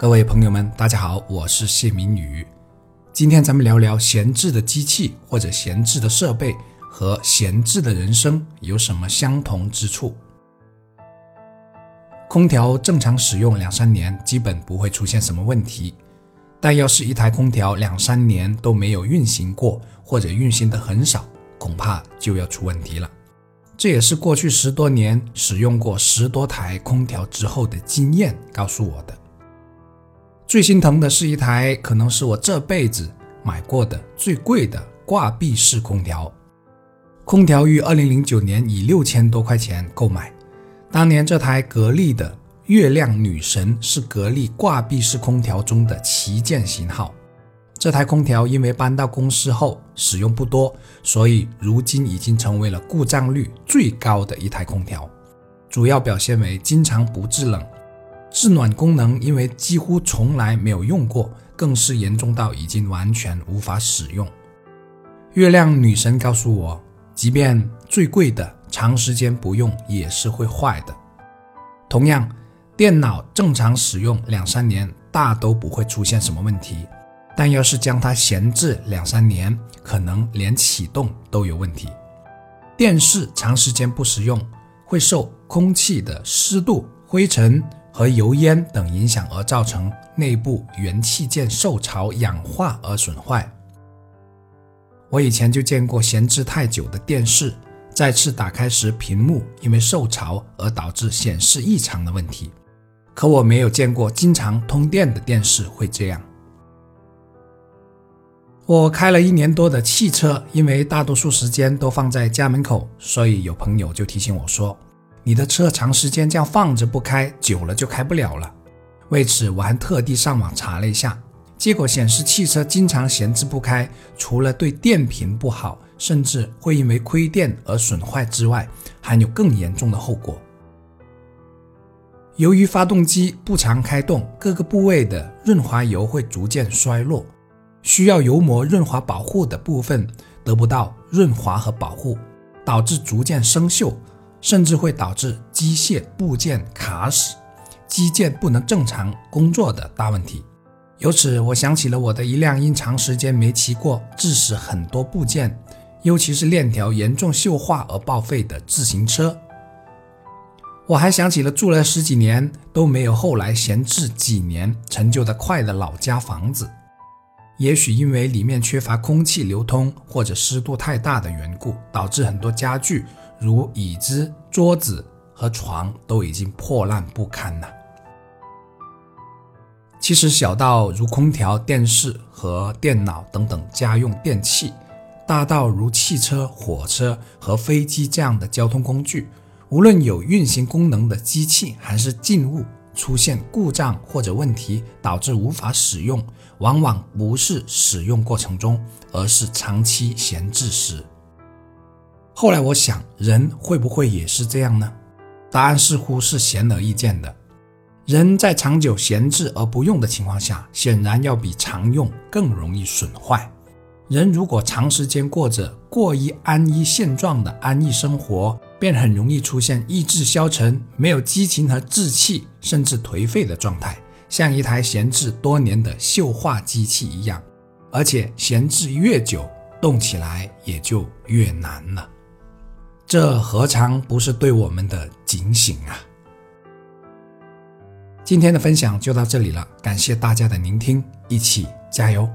各位朋友们，大家好，我是谢明宇。今天咱们聊聊闲置的机器或者闲置的设备和闲置的人生有什么相同之处。空调正常使用两三年，基本不会出现什么问题。但要是一台空调两三年都没有运行过，或者运行的很少，恐怕就要出问题了。这也是过去十多年使用过十多台空调之后的经验告诉我的。最心疼的是一台可能是我这辈子买过的最贵的挂壁式空调。空调于二零零九年以六千多块钱购买，当年这台格力的月亮女神是格力挂壁式空调中的旗舰型号。这台空调因为搬到公司后使用不多，所以如今已经成为了故障率最高的一台空调，主要表现为经常不制冷。制暖功能因为几乎从来没有用过，更是严重到已经完全无法使用。月亮女神告诉我，即便最贵的，长时间不用也是会坏的。同样，电脑正常使用两三年大都不会出现什么问题，但要是将它闲置两三年，可能连启动都有问题。电视长时间不使用，会受空气的湿度、灰尘。和油烟等影响而造成内部元器件受潮氧化而损坏。我以前就见过闲置太久的电视，再次打开时屏幕因为受潮而导致显示异常的问题，可我没有见过经常通电的电视会这样。我开了一年多的汽车，因为大多数时间都放在家门口，所以有朋友就提醒我说。你的车长时间这样放着不开，久了就开不了了。为此，我还特地上网查了一下，结果显示，汽车经常闲置不开，除了对电瓶不好，甚至会因为亏电而损坏之外，还有更严重的后果。由于发动机不常开动，各个部位的润滑油会逐渐衰落，需要油膜润滑保护的部分得不到润滑和保护，导致逐渐生锈。甚至会导致机械部件卡死、机件不能正常工作的大问题。由此，我想起了我的一辆因长时间没骑过，致使很多部件，尤其是链条严重锈化而报废的自行车。我还想起了住了十几年都没有后来闲置几年、陈旧的快的老家房子。也许因为里面缺乏空气流通，或者湿度太大的缘故，导致很多家具。如椅子、桌子和床都已经破烂不堪了。其实小到如空调、电视和电脑等等家用电器，大到如汽车、火车和飞机这样的交通工具，无论有运行功能的机器还是静物，出现故障或者问题导致无法使用，往往不是使用过程中，而是长期闲置时。后来我想，人会不会也是这样呢？答案似乎是显而易见的。人在长久闲置而不用的情况下，显然要比常用更容易损坏。人如果长时间过着过于安逸现状的安逸生活，便很容易出现意志消沉、没有激情和志气，甚至颓废的状态，像一台闲置多年的锈化机器一样。而且闲置越久，动起来也就越难了。这何尝不是对我们的警醒啊！今天的分享就到这里了，感谢大家的聆听，一起加油！